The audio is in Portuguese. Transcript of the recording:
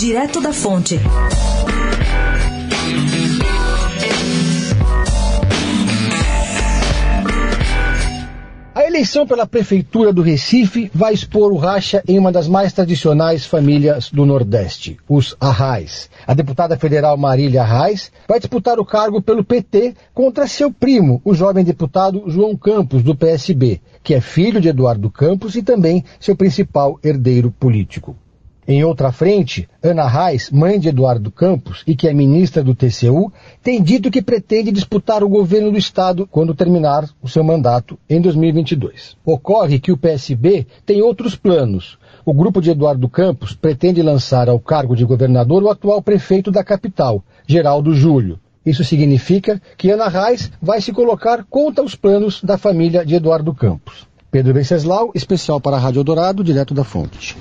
Direto da Fonte. A eleição pela Prefeitura do Recife vai expor o racha em uma das mais tradicionais famílias do Nordeste, os Arrais. A deputada federal Marília Arrais vai disputar o cargo pelo PT contra seu primo, o jovem deputado João Campos, do PSB, que é filho de Eduardo Campos e também seu principal herdeiro político. Em outra frente, Ana Reis, mãe de Eduardo Campos e que é ministra do TCU, tem dito que pretende disputar o governo do Estado quando terminar o seu mandato em 2022. Ocorre que o PSB tem outros planos. O grupo de Eduardo Campos pretende lançar ao cargo de governador o atual prefeito da capital, Geraldo Júlio. Isso significa que Ana Reis vai se colocar contra os planos da família de Eduardo Campos. Pedro Venceslau, especial para a Rádio Dourado, direto da fonte.